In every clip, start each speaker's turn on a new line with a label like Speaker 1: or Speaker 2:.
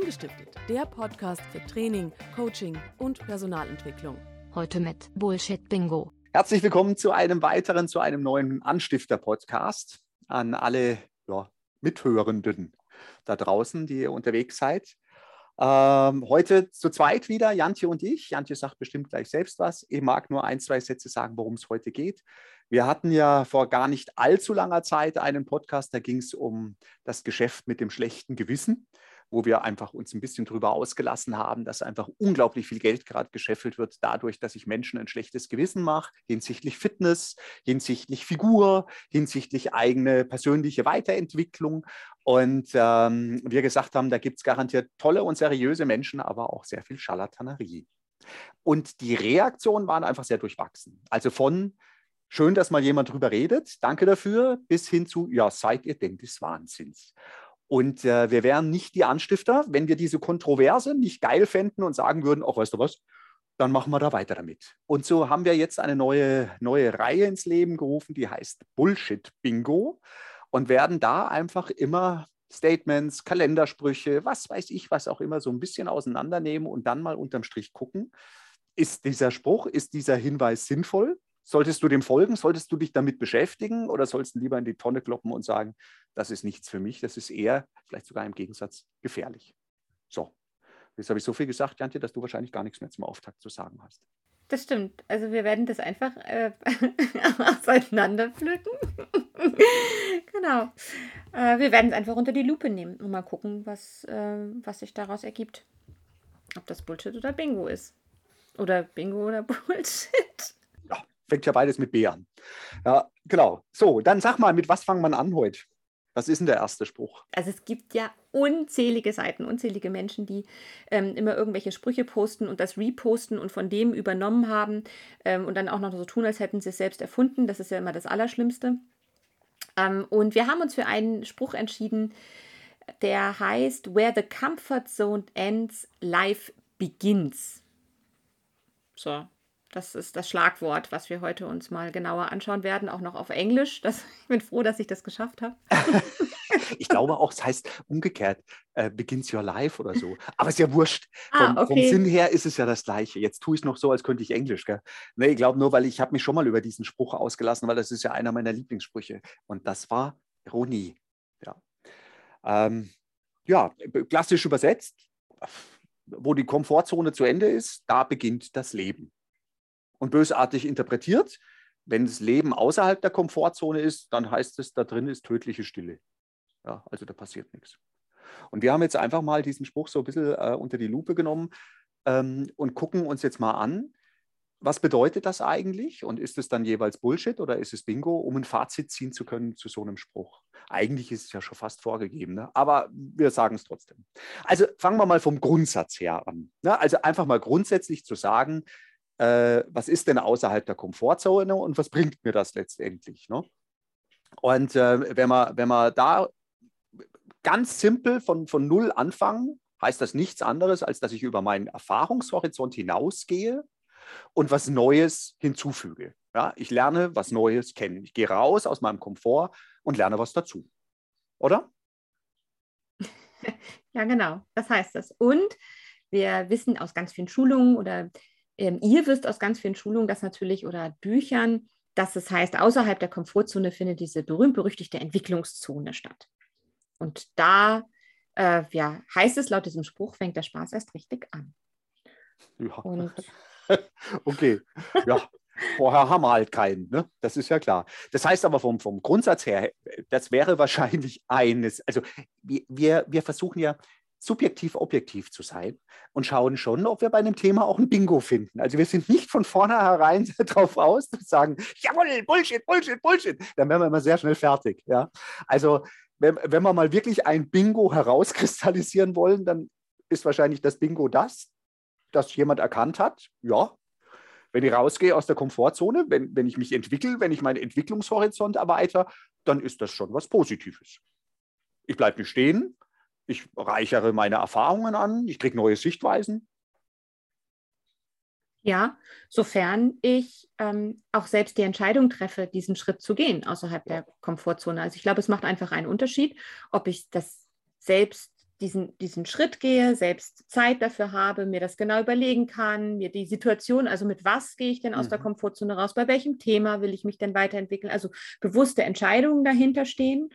Speaker 1: Angestiftet, der Podcast für Training, Coaching und Personalentwicklung.
Speaker 2: Heute mit Bullshit Bingo.
Speaker 3: Herzlich willkommen zu einem weiteren, zu einem neuen Anstifter-Podcast an alle ja, Mithörenden da draußen, die ihr unterwegs seid. Ähm, heute zu zweit wieder, Jantje und ich. Jantje sagt bestimmt gleich selbst was. Ich mag nur ein, zwei Sätze sagen, worum es heute geht. Wir hatten ja vor gar nicht allzu langer Zeit einen Podcast, da ging es um das Geschäft mit dem schlechten Gewissen wo wir einfach uns ein bisschen drüber ausgelassen haben, dass einfach unglaublich viel Geld gerade gescheffelt wird, dadurch, dass ich Menschen ein schlechtes Gewissen mache, hinsichtlich Fitness, hinsichtlich Figur, hinsichtlich eigene persönliche Weiterentwicklung. Und ähm, wir gesagt haben, da gibt es garantiert tolle und seriöse Menschen, aber auch sehr viel Scharlatanerie. Und die Reaktionen waren einfach sehr durchwachsen. Also von schön, dass mal jemand drüber redet, danke dafür, bis hin zu, ja, seid ihr denn des Wahnsinns? Und äh, wir wären nicht die Anstifter, wenn wir diese Kontroverse nicht geil fänden und sagen würden, ach, weißt du was, dann machen wir da weiter damit. Und so haben wir jetzt eine neue, neue Reihe ins Leben gerufen, die heißt Bullshit Bingo und werden da einfach immer Statements, Kalendersprüche, was weiß ich, was auch immer, so ein bisschen auseinandernehmen und dann mal unterm Strich gucken, ist dieser Spruch, ist dieser Hinweis sinnvoll? Solltest du dem folgen? Solltest du dich damit beschäftigen oder sollst du lieber in die Tonne kloppen und sagen, das ist nichts für mich, das ist eher, vielleicht sogar im Gegensatz, gefährlich. So, jetzt habe ich so viel gesagt, Jantje, dass du wahrscheinlich gar nichts mehr zum Auftakt zu sagen hast.
Speaker 2: Das stimmt. Also wir werden das einfach äh, auseinanderpflücken. genau. Äh, wir werden es einfach unter die Lupe nehmen und mal gucken, was, äh, was sich daraus ergibt. Ob das Bullshit oder Bingo ist. Oder Bingo oder Bullshit
Speaker 3: fängt ja beides mit B an. Ja, genau. So, dann sag mal, mit was fangen wir an heute? Was ist denn der erste Spruch?
Speaker 2: Also es gibt ja unzählige Seiten, unzählige Menschen, die ähm, immer irgendwelche Sprüche posten und das reposten und von dem übernommen haben ähm, und dann auch noch so tun, als hätten sie es selbst erfunden. Das ist ja immer das Allerschlimmste. Ähm, und wir haben uns für einen Spruch entschieden, der heißt, Where the comfort zone ends, life begins. So, das ist das Schlagwort, was wir heute uns mal genauer anschauen werden, auch noch auf Englisch. Das, ich bin froh, dass ich das geschafft habe.
Speaker 3: ich glaube auch, es heißt umgekehrt, äh, begins your life oder so. Aber ist ja wurscht. Ah, vom, okay. vom, Sinn her ist es ja das Gleiche. Jetzt tue ich es noch so, als könnte ich Englisch. Gell? Nee, ich glaube nur, weil ich habe mich schon mal über diesen Spruch ausgelassen, weil das ist ja einer meiner Lieblingssprüche. Und das war Ironie. Ja, ähm, ja klassisch übersetzt, wo die Komfortzone zu Ende ist, da beginnt das Leben und bösartig interpretiert. Wenn das Leben außerhalb der Komfortzone ist, dann heißt es, da drin ist tödliche Stille. Ja, also da passiert nichts. Und wir haben jetzt einfach mal diesen Spruch so ein bisschen äh, unter die Lupe genommen ähm, und gucken uns jetzt mal an, was bedeutet das eigentlich? Und ist es dann jeweils Bullshit oder ist es Bingo, um ein Fazit ziehen zu können zu so einem Spruch? Eigentlich ist es ja schon fast vorgegeben, ne? aber wir sagen es trotzdem. Also fangen wir mal vom Grundsatz her an. Ne? Also einfach mal grundsätzlich zu sagen, äh, was ist denn außerhalb der Komfortzone und was bringt mir das letztendlich? Ne? Und äh, wenn, wir, wenn wir da ganz simpel von, von Null anfangen, heißt das nichts anderes, als dass ich über meinen Erfahrungshorizont hinausgehe und was Neues hinzufüge. Ja, ich lerne was Neues kennen. Ich gehe raus aus meinem Komfort und lerne was dazu. Oder?
Speaker 2: Ja, genau. Das heißt das. Und wir wissen aus ganz vielen Schulungen oder ähm, ihr wisst aus ganz vielen Schulungen das natürlich oder Büchern, dass es heißt, außerhalb der Komfortzone findet diese berühmt-berüchtigte Entwicklungszone statt. Und da äh, ja, heißt es laut diesem Spruch, fängt der Spaß erst richtig an.
Speaker 3: Ja. Und okay, ja. Vorher haben wir halt keinen, ne? das ist ja klar. Das heißt aber vom, vom Grundsatz her, das wäre wahrscheinlich eines, also wir, wir versuchen ja subjektiv objektiv zu sein und schauen schon, ob wir bei einem Thema auch ein Bingo finden. Also wir sind nicht von vornherein drauf aus zu sagen, jawohl, Bullshit, Bullshit, Bullshit. Dann wären wir immer sehr schnell fertig. Ja? Also wenn, wenn wir mal wirklich ein Bingo herauskristallisieren wollen, dann ist wahrscheinlich das Bingo das, das jemand erkannt hat. Ja, wenn ich rausgehe aus der Komfortzone, wenn, wenn ich mich entwickle, wenn ich meinen Entwicklungshorizont erweitere, dann ist das schon was Positives. Ich bleibe nicht stehen, ich reichere meine Erfahrungen an, ich kriege neue Sichtweisen.
Speaker 2: Ja, sofern ich ähm, auch selbst die Entscheidung treffe, diesen Schritt zu gehen außerhalb der Komfortzone. Also ich glaube, es macht einfach einen Unterschied, ob ich das selbst diesen, diesen Schritt gehe, selbst Zeit dafür habe, mir das genau überlegen kann, mir die Situation, also mit was gehe ich denn aus mhm. der Komfortzone raus, bei welchem Thema will ich mich denn weiterentwickeln, also bewusste Entscheidungen dahinter stehen,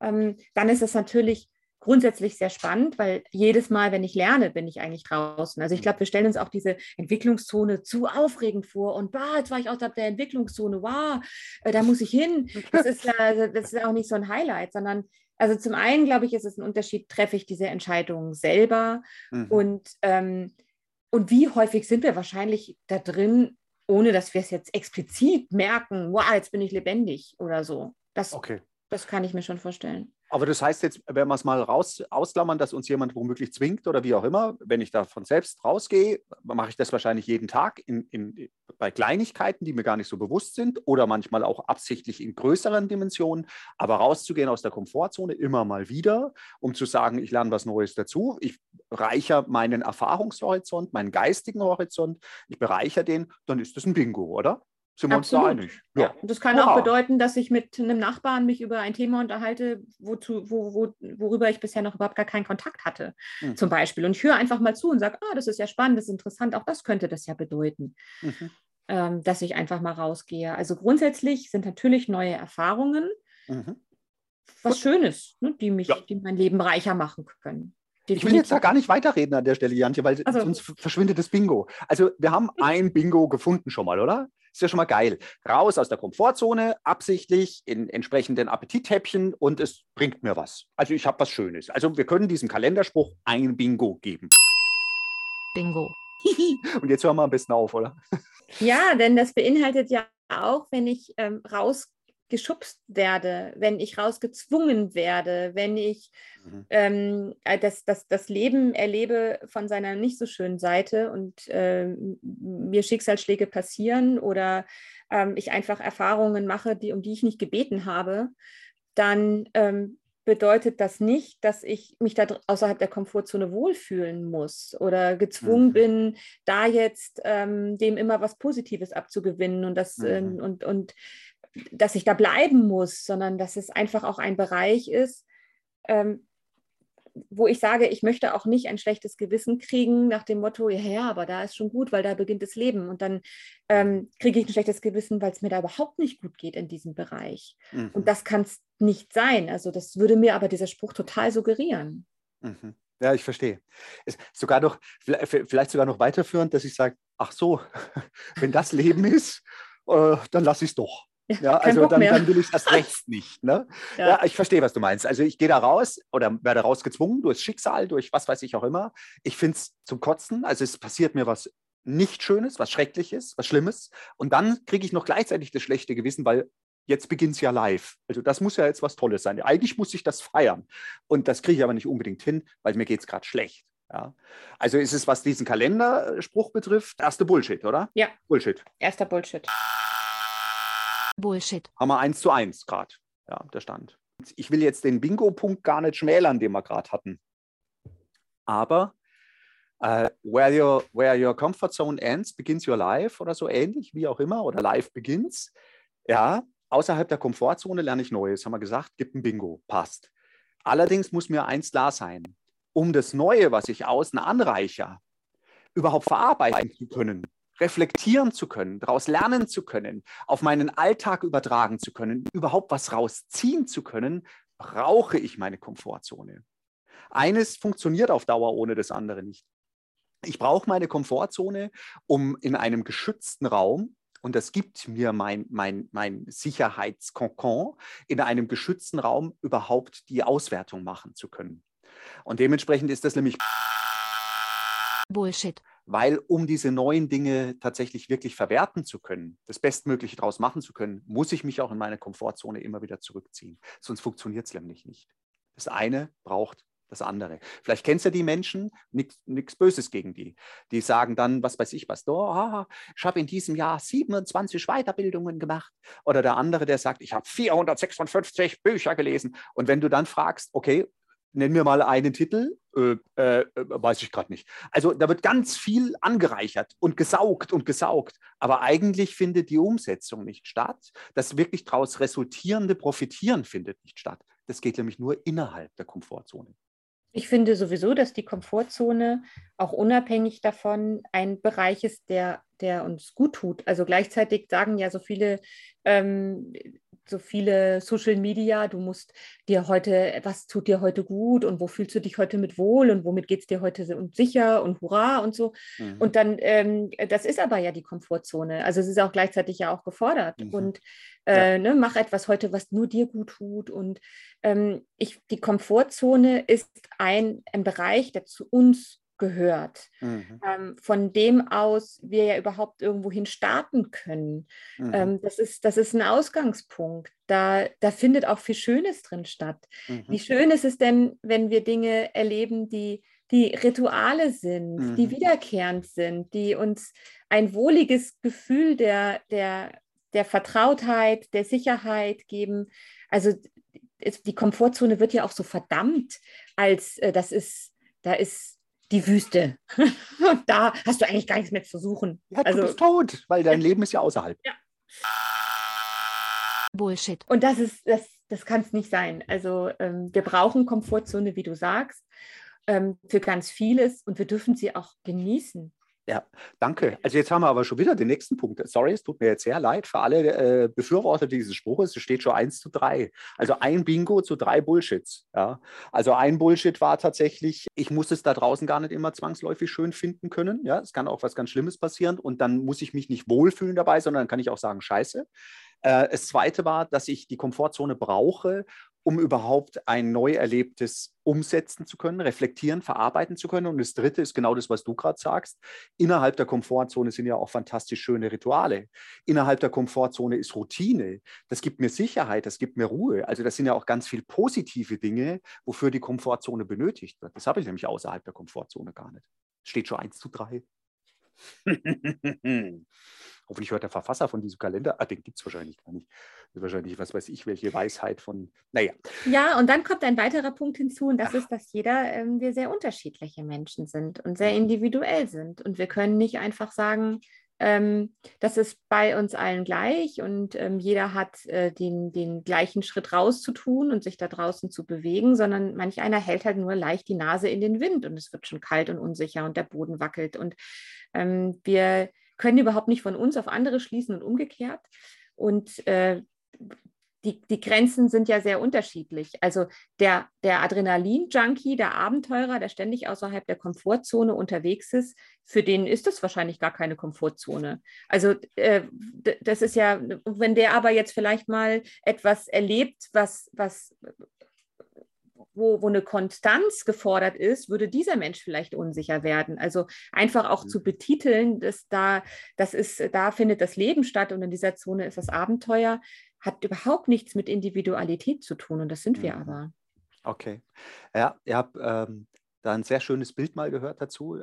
Speaker 2: ähm, dann ist es natürlich grundsätzlich sehr spannend, weil jedes Mal, wenn ich lerne, bin ich eigentlich draußen. Also ich glaube, wir stellen uns auch diese Entwicklungszone zu aufregend vor und bah, jetzt war ich außerhalb der Entwicklungszone, wow, äh, da muss ich hin. Das ist ja, das ist auch nicht so ein Highlight, sondern also zum einen, glaube ich, ist es ein Unterschied, treffe ich diese Entscheidung selber mhm. und, ähm, und wie häufig sind wir wahrscheinlich da drin, ohne dass wir es jetzt explizit merken, wow, jetzt bin ich lebendig oder so. Das, okay. das kann ich mir schon vorstellen.
Speaker 3: Aber das heißt jetzt, wenn wir es mal raus ausklammern, dass uns jemand womöglich zwingt oder wie auch immer, wenn ich da von selbst rausgehe, mache ich das wahrscheinlich jeden Tag in, in, bei Kleinigkeiten, die mir gar nicht so bewusst sind oder manchmal auch absichtlich in größeren Dimensionen. Aber rauszugehen aus der Komfortzone immer mal wieder, um zu sagen, ich lerne was Neues dazu. Ich reichere meinen Erfahrungshorizont, meinen geistigen Horizont, ich bereichere den, dann ist das ein Bingo, oder?
Speaker 2: Sind wir Absolut. uns da einig? Ja. ja. Das kann Hurra. auch bedeuten, dass ich mit einem Nachbarn mich über ein Thema unterhalte, wozu, wo, wo, worüber ich bisher noch überhaupt gar keinen Kontakt hatte, mhm. zum Beispiel. Und ich höre einfach mal zu und sage, ah, das ist ja spannend, das ist interessant, auch das könnte das ja bedeuten, mhm. ähm, dass ich einfach mal rausgehe. Also grundsätzlich sind natürlich neue Erfahrungen mhm. was Schönes, ne, die, mich, ja. die mein Leben reicher machen können.
Speaker 3: Ich will jetzt da gar nicht weiterreden an der Stelle, Jantje, weil also, sonst verschwindet das Bingo. Also wir haben ein Bingo gefunden schon mal, oder? Ist ja schon mal geil. Raus aus der Komfortzone, absichtlich in entsprechenden Appetithäppchen und es bringt mir was. Also ich habe was Schönes. Also wir können diesem Kalenderspruch ein Bingo geben.
Speaker 2: Bingo.
Speaker 3: und jetzt hören wir am besten auf, oder?
Speaker 2: Ja, denn das beinhaltet ja auch, wenn ich ähm, raus geschubst werde, wenn ich rausgezwungen werde, wenn ich mhm. ähm, äh, das, das, das Leben erlebe von seiner nicht so schönen Seite und äh, mir Schicksalsschläge passieren oder ähm, ich einfach Erfahrungen mache, die, um die ich nicht gebeten habe, dann ähm, bedeutet das nicht, dass ich mich da außerhalb der Komfortzone wohlfühlen muss oder gezwungen mhm. bin, da jetzt ähm, dem immer was Positives abzugewinnen und das äh, mhm. und, und dass ich da bleiben muss, sondern dass es einfach auch ein Bereich ist, ähm, wo ich sage, ich möchte auch nicht ein schlechtes Gewissen kriegen nach dem Motto, ja, ja, aber da ist schon gut, weil da beginnt das Leben. Und dann ähm, kriege ich ein schlechtes Gewissen, weil es mir da überhaupt nicht gut geht in diesem Bereich. Mhm. Und das kann es nicht sein. Also das würde mir aber dieser Spruch total suggerieren.
Speaker 3: Mhm. Ja, ich verstehe. Es sogar noch, vielleicht sogar noch weiterführend, dass ich sage, ach so, wenn das Leben ist, äh, dann lasse ich es doch. Ja, also dann, dann, will ich das recht nicht. Ne? Ja. ja. ich verstehe, was du meinst. Also ich gehe da raus oder werde rausgezwungen durch Schicksal, durch was weiß ich auch immer. Ich finde es zum Kotzen. Also es passiert mir was nicht Schönes, was Schreckliches, was Schlimmes. Und dann kriege ich noch gleichzeitig das schlechte Gewissen, weil jetzt beginnt es ja live. Also das muss ja jetzt was Tolles sein. Eigentlich muss ich das feiern. Und das kriege ich aber nicht unbedingt hin, weil mir geht es gerade schlecht. Ja. Also ist es, was diesen Kalenderspruch betrifft, erste Bullshit, oder?
Speaker 2: Ja.
Speaker 3: Bullshit.
Speaker 2: Erster Bullshit.
Speaker 3: Bullshit. Haben wir eins zu eins gerade, ja, der Stand. Ich will jetzt den Bingo-Punkt gar nicht schmälern, den wir gerade hatten. Aber uh, where, your, where your comfort zone ends, begins your life oder so ähnlich, wie auch immer, oder life begins. Ja, außerhalb der Komfortzone lerne ich Neues, haben wir gesagt, gibt ein Bingo, passt. Allerdings muss mir eins klar sein, um das Neue, was ich außen anreiche, überhaupt verarbeiten zu können, reflektieren zu können, daraus lernen zu können, auf meinen Alltag übertragen zu können, überhaupt was rausziehen zu können, brauche ich meine Komfortzone. Eines funktioniert auf Dauer ohne das andere nicht. Ich brauche meine Komfortzone, um in einem geschützten Raum, und das gibt mir mein, mein, mein Sicherheitskonkon, in einem geschützten Raum überhaupt die Auswertung machen zu können. Und dementsprechend ist das nämlich
Speaker 2: Bullshit
Speaker 3: weil um diese neuen Dinge tatsächlich wirklich verwerten zu können, das Bestmögliche daraus machen zu können, muss ich mich auch in meine Komfortzone immer wieder zurückziehen. Sonst funktioniert es nämlich nicht. Das eine braucht das andere. Vielleicht kennst du die Menschen, nichts Böses gegen die. Die sagen dann, was weiß ich was, oh, ich habe in diesem Jahr 27 Weiterbildungen gemacht. Oder der andere, der sagt, ich habe 456 Bücher gelesen. Und wenn du dann fragst, okay, nenn mir mal einen Titel, äh, äh, weiß ich gerade nicht. Also da wird ganz viel angereichert und gesaugt und gesaugt, aber eigentlich findet die Umsetzung nicht statt. Das wirklich daraus resultierende Profitieren findet nicht statt. Das geht nämlich nur innerhalb der Komfortzone.
Speaker 2: Ich finde sowieso, dass die Komfortzone auch unabhängig davon ein Bereich ist, der, der uns gut tut. Also gleichzeitig sagen ja so viele ähm, so viele Social Media, du musst dir heute, was tut dir heute gut und wo fühlst du dich heute mit wohl und womit geht es dir heute und sicher und hurra und so. Mhm. Und dann, ähm, das ist aber ja die Komfortzone. Also es ist auch gleichzeitig ja auch gefordert. Mhm. Und äh, ja. ne, mach etwas heute, was nur dir gut tut. Und ähm, ich, die Komfortzone ist ein, ein Bereich, der zu uns gehört, mhm. ähm, von dem aus wir ja überhaupt irgendwohin starten können. Mhm. Ähm, das, ist, das ist ein Ausgangspunkt. Da, da findet auch viel Schönes drin statt. Mhm. Wie schön ist es denn, wenn wir Dinge erleben, die, die Rituale sind, die mhm. wiederkehrend sind, die uns ein wohliges Gefühl der, der, der Vertrautheit, der Sicherheit geben. Also die Komfortzone wird ja auch so verdammt, als äh, das ist, da ist die Wüste. da hast du eigentlich gar nichts mehr zu suchen.
Speaker 3: Ja, du also, bist tot, weil dein. Leben ist ja außerhalb. Ja.
Speaker 2: Bullshit. Und das ist, das, das kann es nicht sein. Also ähm, wir brauchen Komfortzone, wie du sagst, ähm, für ganz vieles und wir dürfen sie auch genießen.
Speaker 3: Ja, danke. Also jetzt haben wir aber schon wieder den nächsten Punkt. Sorry, es tut mir jetzt sehr leid für alle äh, Befürworter dieses Spruches. Es steht schon 1 zu 3. Also ein Bingo zu drei Bullshits. Ja. Also ein Bullshit war tatsächlich, ich muss es da draußen gar nicht immer zwangsläufig schön finden können. Ja, es kann auch was ganz Schlimmes passieren und dann muss ich mich nicht wohlfühlen dabei, sondern dann kann ich auch sagen, scheiße. Äh, das zweite war, dass ich die Komfortzone brauche, um überhaupt ein neu erlebtes umsetzen zu können, reflektieren, verarbeiten zu können. Und das Dritte ist genau das, was du gerade sagst. Innerhalb der Komfortzone sind ja auch fantastisch schöne Rituale. Innerhalb der Komfortzone ist Routine. Das gibt mir Sicherheit, das gibt mir Ruhe. Also das sind ja auch ganz viele positive Dinge, wofür die Komfortzone benötigt wird. Das habe ich nämlich außerhalb der Komfortzone gar nicht. Steht schon eins zu drei. Hoffentlich hört der Verfasser von diesem Kalender, ah, den gibt es wahrscheinlich gar nicht. Wahrscheinlich, was weiß ich, welche Weisheit von, naja.
Speaker 2: Ja, und dann kommt ein weiterer Punkt hinzu, und das Ach. ist, dass jeder, ähm, wir sehr unterschiedliche Menschen sind und sehr individuell sind. Und wir können nicht einfach sagen, ähm, das ist bei uns allen gleich und ähm, jeder hat äh, den, den gleichen Schritt rauszutun und sich da draußen zu bewegen, sondern manch einer hält halt nur leicht die Nase in den Wind und es wird schon kalt und unsicher und der Boden wackelt. Und ähm, wir können überhaupt nicht von uns auf andere schließen und umgekehrt. Und äh, die, die Grenzen sind ja sehr unterschiedlich. Also der, der Adrenalin-Junkie, der Abenteurer, der ständig außerhalb der Komfortzone unterwegs ist, für den ist das wahrscheinlich gar keine Komfortzone. Also äh, das ist ja, wenn der aber jetzt vielleicht mal etwas erlebt, was, was wo, wo eine Konstanz gefordert ist, würde dieser Mensch vielleicht unsicher werden. Also einfach auch mhm. zu betiteln, dass da, das ist, da findet das Leben statt und in dieser Zone ist das Abenteuer, hat überhaupt nichts mit Individualität zu tun und das sind wir mhm. aber.
Speaker 3: Okay. Ja, ihr habt ähm, da ein sehr schönes Bild mal gehört dazu,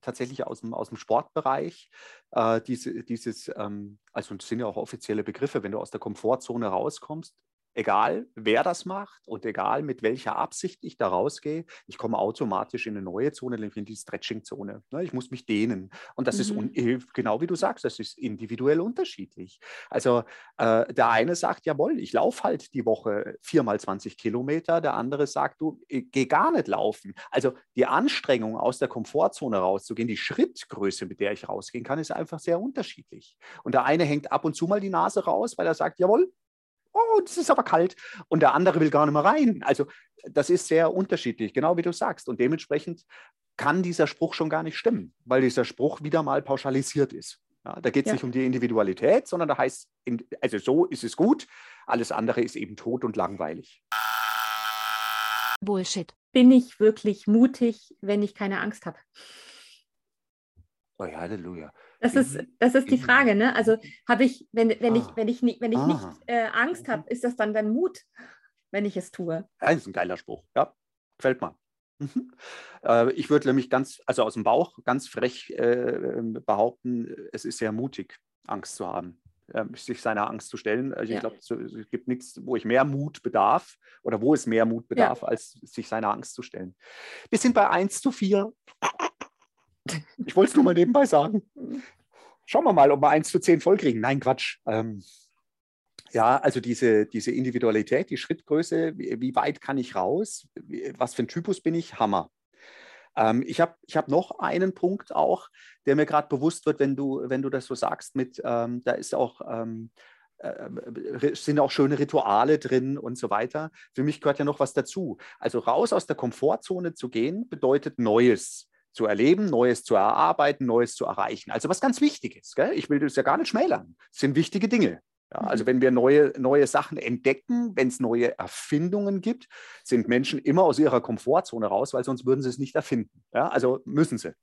Speaker 3: tatsächlich aus dem, aus dem Sportbereich. Äh, diese, dieses, ähm, also das sind ja auch offizielle Begriffe, wenn du aus der Komfortzone rauskommst, egal wer das macht und egal mit welcher Absicht ich da rausgehe, ich komme automatisch in eine neue Zone, nämlich in die Stretching-Zone. Ne? Ich muss mich dehnen. Und das mhm. ist genau wie du sagst, das ist individuell unterschiedlich. Also äh, der eine sagt, jawohl, ich laufe halt die Woche viermal 20 Kilometer, der andere sagt, du, geh gar nicht laufen. Also die Anstrengung, aus der Komfortzone rauszugehen, die Schrittgröße, mit der ich rausgehen kann, ist einfach sehr unterschiedlich. Und der eine hängt ab und zu mal die Nase raus, weil er sagt, jawohl, oh, das ist aber kalt. Und der andere will gar nicht mehr rein. Also das ist sehr unterschiedlich, genau wie du sagst. Und dementsprechend kann dieser Spruch schon gar nicht stimmen, weil dieser Spruch wieder mal pauschalisiert ist. Ja, da geht es ja. nicht um die Individualität, sondern da heißt, also so ist es gut, alles andere ist eben tot und langweilig.
Speaker 2: Bullshit. Bin ich wirklich mutig, wenn ich keine Angst habe?
Speaker 3: Oh ja, Halleluja.
Speaker 2: Das ist, das ist die Frage, ne? Also habe ich, wenn, wenn ah. ich, wenn ich nicht, wenn ich nicht äh, Angst habe, ist das dann dann Mut, wenn ich es tue?
Speaker 3: Ja, das ist ein geiler Spruch, ja. Gefällt mir. Mhm. Äh, ich würde nämlich ganz, also aus dem Bauch ganz frech äh, behaupten, es ist sehr mutig, Angst zu haben, äh, sich seiner Angst zu stellen. Also ja. Ich glaube, es gibt nichts, wo ich mehr Mut bedarf oder wo es mehr Mut bedarf, ja. als sich seiner Angst zu stellen. Wir sind bei 1 zu 4. Ich wollte es nur mal nebenbei sagen. Schauen wir mal, ob wir 1 zu 10 vollkriegen. Nein, Quatsch. Ähm, Ja, also diese, diese Individualität, die Schrittgröße, wie, wie weit kann ich raus? Wie, was für ein Typus bin ich? Hammer. Ähm, ich habe ich hab noch einen Punkt auch, der mir gerade bewusst wird, wenn du, wenn du das so sagst, mit, ähm, da ist auch, ähm, äh, sind auch schöne Rituale drin und so weiter. Für mich gehört ja noch was dazu. Also raus aus der Komfortzone zu gehen, bedeutet Neues zu erleben, Neues zu erarbeiten, Neues zu erreichen. Also was ganz Wichtiges. Gell? Ich will das ja gar nicht schmälern. Das sind wichtige Dinge. Ja, also mhm. wenn wir neue, neue Sachen entdecken, wenn es neue Erfindungen gibt, sind Menschen immer aus ihrer Komfortzone raus, weil sonst würden sie es nicht erfinden. Ja, also müssen sie.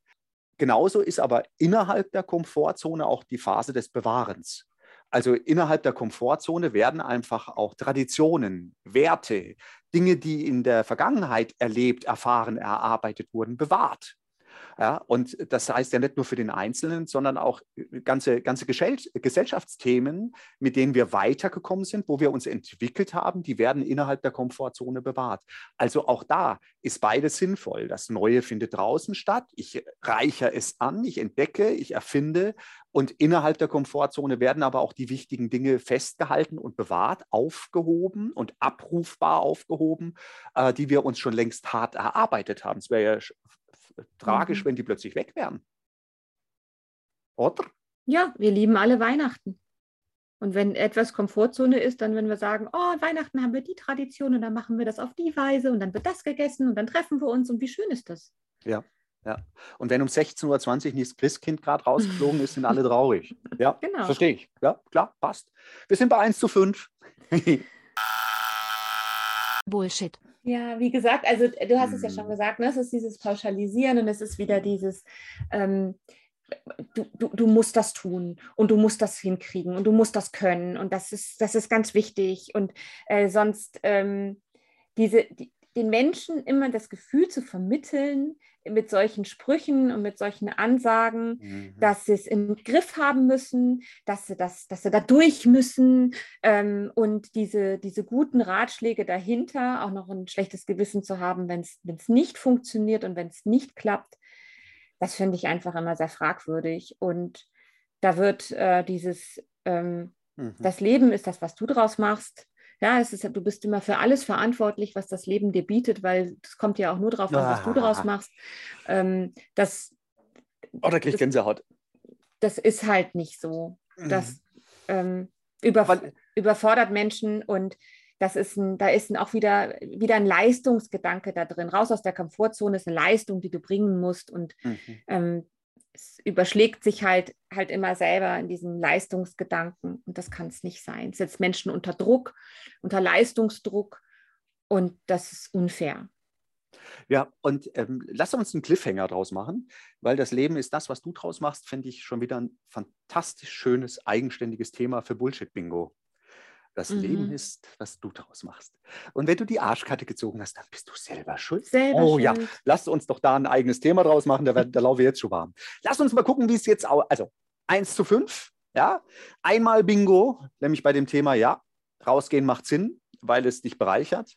Speaker 3: Genauso ist aber innerhalb der Komfortzone auch die Phase des Bewahrens. Also innerhalb der Komfortzone werden einfach auch Traditionen, Werte, Dinge, die in der Vergangenheit erlebt, erfahren, erarbeitet wurden, bewahrt. Ja, und das heißt ja nicht nur für den Einzelnen, sondern auch äh, ganze, ganze Gesellschaftsthemen, mit denen wir weitergekommen sind, wo wir uns entwickelt haben, die werden innerhalb der Komfortzone bewahrt. Also auch da ist beides sinnvoll. Das Neue findet draußen statt. Ich reichere es an, ich entdecke, ich erfinde. Und innerhalb der Komfortzone werden aber auch die wichtigen Dinge festgehalten und bewahrt, aufgehoben und abrufbar aufgehoben, äh, die wir uns schon längst hart erarbeitet haben. Es wäre ja tragisch, mhm. wenn die plötzlich weg wären.
Speaker 2: Oder? Ja, wir lieben alle Weihnachten. Und wenn etwas Komfortzone ist, dann wenn wir sagen, oh, Weihnachten haben wir die Tradition und dann machen wir das auf die Weise und dann wird das gegessen und dann treffen wir uns und wie schön ist das?
Speaker 3: Ja, ja. Und wenn um 16.20 Uhr nicht das Christkind gerade rausgeflogen ist, sind alle traurig. Ja, genau. verstehe ich. Ja, klar, passt. Wir sind bei 1 zu 5.
Speaker 2: Bullshit. Ja, wie gesagt, also du hast es ja schon mhm. gesagt, ne? es ist dieses Pauschalisieren und es ist wieder dieses, ähm, du, du, du musst das tun und du musst das hinkriegen und du musst das können und das ist, das ist ganz wichtig und äh, sonst ähm, diese, die, den Menschen immer das Gefühl zu vermitteln, mit solchen Sprüchen und mit solchen Ansagen, mhm. dass sie es im Griff haben müssen, dass sie, das, dass sie da durch müssen ähm, und diese, diese guten Ratschläge dahinter, auch noch ein schlechtes Gewissen zu haben, wenn es nicht funktioniert und wenn es nicht klappt, das finde ich einfach immer sehr fragwürdig. Und da wird äh, dieses, ähm, mhm. das Leben ist das, was du draus machst, ja, es ist, du bist immer für alles verantwortlich, was das Leben dir bietet, weil es kommt ja auch nur darauf an, was du daraus ah. machst. Ähm, das,
Speaker 3: oh, da kriege ich Gänsehaut.
Speaker 2: Das ist halt nicht so. Das ähm, über, überfordert Menschen und das ist ein, da ist ein, auch wieder, wieder ein Leistungsgedanke da drin. Raus aus der Komfortzone ist eine Leistung, die du bringen musst. Und mhm. ähm, es überschlägt sich halt, halt immer selber in diesem Leistungsgedanken und das kann es nicht sein. Es setzt Menschen unter Druck, unter Leistungsdruck und das ist unfair.
Speaker 3: Ja, und ähm, lass uns einen Cliffhanger draus machen, weil das Leben ist das, was du draus machst, finde ich schon wieder ein fantastisch schönes, eigenständiges Thema für Bullshit-Bingo. Das mhm. Leben ist, was du daraus machst. Und wenn du die Arschkarte gezogen hast, dann bist du selber schuld. Selber oh schuld. ja, lass uns doch da ein eigenes Thema draus machen, da, da laufen wir jetzt schon warm. Lass uns mal gucken, wie es jetzt auch, also 1 zu 5, ja, einmal Bingo, nämlich bei dem Thema, ja, rausgehen macht Sinn, weil es dich bereichert.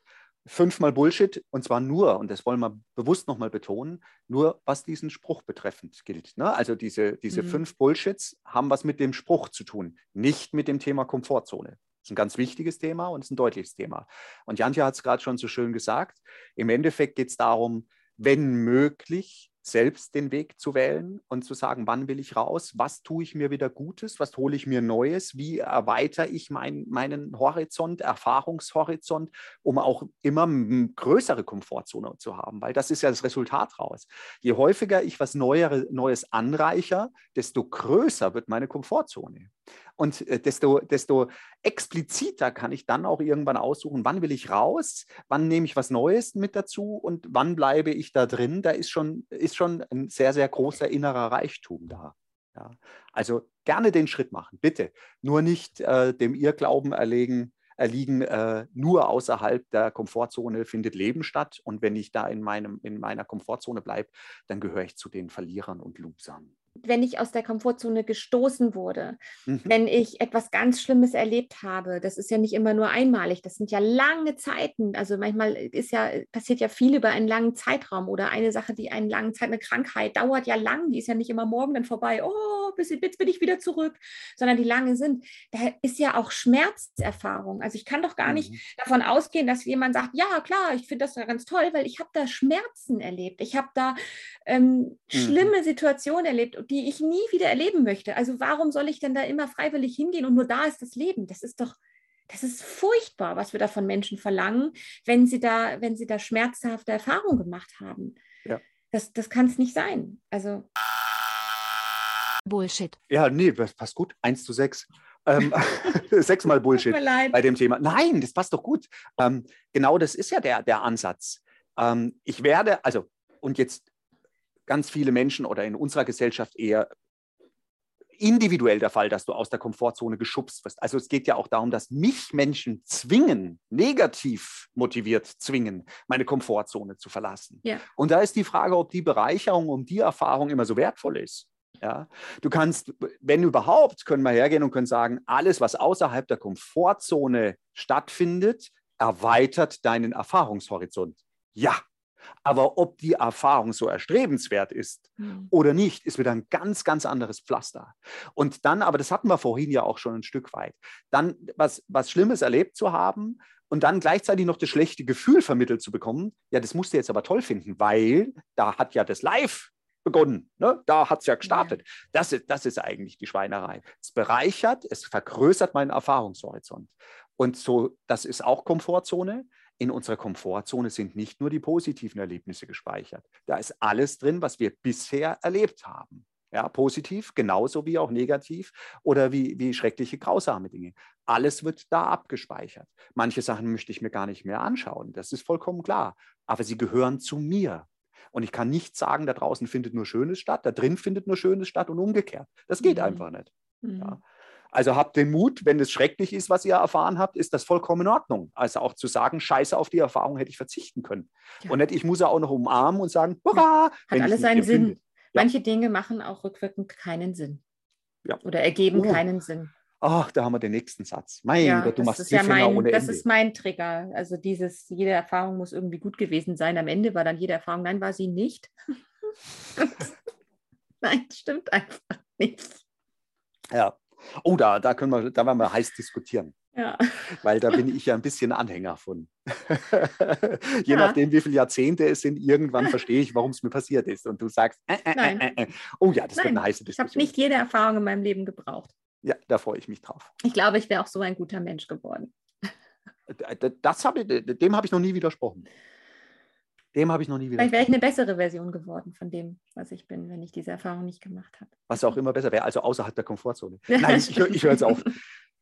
Speaker 3: Fünfmal Bullshit und zwar nur, und das wollen wir bewusst nochmal betonen, nur was diesen Spruch betreffend gilt. Ne? Also diese, diese mhm. fünf Bullshits haben was mit dem Spruch zu tun, nicht mit dem Thema Komfortzone ist ein ganz wichtiges Thema und ist ein deutliches Thema. Und Jantja hat es gerade schon so schön gesagt. Im Endeffekt geht es darum, wenn möglich, selbst den Weg zu wählen und zu sagen, wann will ich raus, was tue ich mir wieder Gutes, was hole ich mir Neues, wie erweitere ich mein, meinen Horizont, Erfahrungshorizont, um auch immer größere Komfortzone zu haben, weil das ist ja das Resultat raus. Je häufiger ich was Neuere, Neues anreicher, desto größer wird meine Komfortzone. Und äh, desto, desto expliziter kann ich dann auch irgendwann aussuchen, wann will ich raus, wann nehme ich was Neues mit dazu und wann bleibe ich da drin. Da ist schon, ist schon ein sehr, sehr großer innerer Reichtum da. Ja. Also gerne den Schritt machen, bitte. Nur nicht äh, dem Irrglauben erlegen, erliegen, äh, nur außerhalb der Komfortzone findet Leben statt. Und wenn ich da in, meinem, in meiner Komfortzone bleibe, dann gehöre ich zu den Verlierern und Losern.
Speaker 2: Wenn ich aus der Komfortzone gestoßen wurde,
Speaker 3: Mhm.
Speaker 2: wenn ich etwas ganz Schlimmes erlebt habe, das ist ja nicht immer nur einmalig, das sind ja lange Zeiten. Also manchmal ist ja, passiert ja viel über einen langen Zeitraum oder eine Sache, die einen langen Zeit, eine Krankheit dauert ja lang, die ist ja nicht immer morgen dann vorbei, oh, bis, jetzt bin ich wieder zurück, sondern die lange sind. Da ist ja auch Schmerzerfahrung. Also ich kann doch gar nicht
Speaker 3: Mhm.
Speaker 2: davon ausgehen, dass jemand sagt, ja klar, ich finde das ja ganz toll, weil ich habe da Schmerzen erlebt. Ich habe da ähm, schlimme Situationen erlebt, die ich nie wieder erleben möchte. Also warum soll ich denn da immer freiwillig hingehen und nur da ist das Leben? Das ist doch, das ist furchtbar, was wir da von Menschen verlangen, wenn sie da, wenn sie da schmerzhafte Erfahrungen gemacht haben.
Speaker 3: Ja.
Speaker 2: Das, das kann es nicht sein. Also
Speaker 4: Bullshit.
Speaker 3: Ja, nee, das passt gut. Eins zu sechs. Ähm, sechsmal Bullshit.
Speaker 2: tut mir leid.
Speaker 3: bei dem Thema. Nein, das passt doch gut. Ähm, genau das ist ja der, der Ansatz. Ähm, ich werde, also, und jetzt ganz viele Menschen oder in unserer Gesellschaft eher individuell der Fall, dass du aus der Komfortzone geschubst wirst. Also es geht ja auch darum, dass mich Menschen zwingen, negativ motiviert zwingen, meine Komfortzone zu verlassen.
Speaker 2: Ja.
Speaker 3: Und da ist die Frage, ob die Bereicherung, um die Erfahrung immer so wertvoll ist. Ja, du kannst, wenn überhaupt, können wir hergehen und können sagen, alles, was außerhalb der Komfortzone stattfindet, erweitert deinen Erfahrungshorizont. Ja, aber ob die Erfahrung so erstrebenswert ist
Speaker 2: Hm.
Speaker 3: oder nicht, ist wieder ein ganz, ganz anderes Pflaster. Und dann, aber das hatten wir vorhin ja auch schon ein Stück weit, dann was, was Schlimmes erlebt zu haben und dann gleichzeitig noch das schlechte Gefühl vermittelt zu bekommen, ja, das musst du jetzt aber toll finden, weil da hat ja das Live begonnen. Ne? Da hat es ja gestartet. Das, ist, das ist eigentlich die Schweinerei. Es bereichert, es vergrößert meinen Erfahrungshorizont. Und so, das ist auch Komfortzone. In unserer Komfortzone sind nicht nur die positiven Erlebnisse gespeichert. Da ist alles drin, was wir bisher erlebt haben. Ja, positiv, genauso wie auch negativ oder wie, wie schreckliche, grausame Dinge. Alles wird da abgespeichert. Manche Sachen möchte ich mir gar nicht mehr anschauen. Das ist vollkommen klar. Aber sie gehören zu mir. Und ich kann nicht sagen, da draußen findet nur Schönes statt, da drin findet nur Schönes statt und umgekehrt. Das geht
Speaker 2: Mhm.
Speaker 3: einfach nicht.
Speaker 2: Hm.
Speaker 3: Ja. Also habt den Mut, wenn es schrecklich ist, was ihr erfahren habt, ist das vollkommen in Ordnung. Also auch zu sagen, scheiße, auf die Erfahrung hätte ich verzichten können.
Speaker 2: Ja.
Speaker 3: Und nicht, ich muss ja auch noch umarmen und sagen, hurra!
Speaker 2: Hat alles seinen. Sinn. Manche Dinge machen auch rückwirkend keinen Sinn.
Speaker 3: Ja.
Speaker 2: Oder ergeben
Speaker 3: Oh.
Speaker 2: keinen Sinn.
Speaker 3: Ach, da haben wir den nächsten Satz. Mein
Speaker 2: Ja,
Speaker 3: Gott, du
Speaker 2: das
Speaker 3: machst
Speaker 2: ist ja
Speaker 3: Cliffhanger
Speaker 2: mein,
Speaker 3: ohne
Speaker 2: das
Speaker 3: Ende.
Speaker 2: ist mein Trigger. Also dieses, jede Erfahrung muss irgendwie gut gewesen sein. Am Ende war dann jede Erfahrung, nein, war sie nicht. nein, stimmt einfach nicht.
Speaker 3: ja. Oh, da, da können wir, da werden wir heiß diskutieren,
Speaker 2: Ja.
Speaker 3: weil da bin ich ja ein bisschen Anhänger von. Je
Speaker 2: Ja.
Speaker 3: nachdem, wie viele Jahrzehnte es sind, irgendwann verstehe ich, warum es mir passiert ist. Und du sagst, äh, äh, äh, äh. oh ja, das wird
Speaker 2: Nein,
Speaker 3: eine heiße
Speaker 2: Ich habe
Speaker 3: Diskussion.
Speaker 2: nicht jede Erfahrung in meinem Leben gebraucht.
Speaker 3: Ja, da freue ich mich drauf.
Speaker 2: Ich glaube, ich wäre auch so ein guter Mensch geworden.
Speaker 3: Das habe ich, dem habe ich noch nie widersprochen. Dem habe ich noch nie
Speaker 2: Vielleicht wäre ich eine bessere Version geworden von dem, was ich bin, wenn ich diese Erfahrung nicht gemacht habe.
Speaker 3: Was auch immer besser wäre, also außerhalb der Komfortzone.
Speaker 2: Ja,
Speaker 3: Nein, ich, ich höre jetzt auf.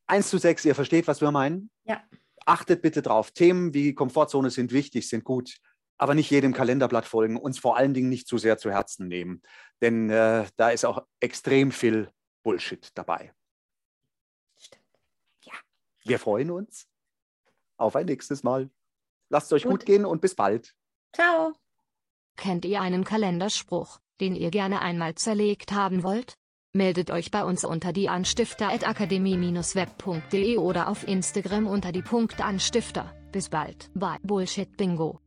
Speaker 3: 1 zu 6, ihr versteht, was wir meinen?
Speaker 2: Ja.
Speaker 3: Achtet bitte drauf. Themen wie Komfortzone sind wichtig, sind gut, aber nicht jedem Kalenderblatt folgen, uns vor allen Dingen nicht zu sehr zu Herzen nehmen. Denn äh, da ist auch extrem viel Bullshit dabei.
Speaker 2: Stimmt.
Speaker 3: Wir freuen uns auf ein nächstes Mal. Lasst es euch gut,
Speaker 2: Gut.
Speaker 3: gehen und bis bald.
Speaker 2: Ciao.
Speaker 4: Kennt ihr einen Kalenderspruch, den ihr gerne einmal zerlegt haben wollt? Meldet euch bei uns unter die Anstifter@akademie-web.de oder auf Instagram unter die Punkt. Bis bald bei Bullshit Bingo.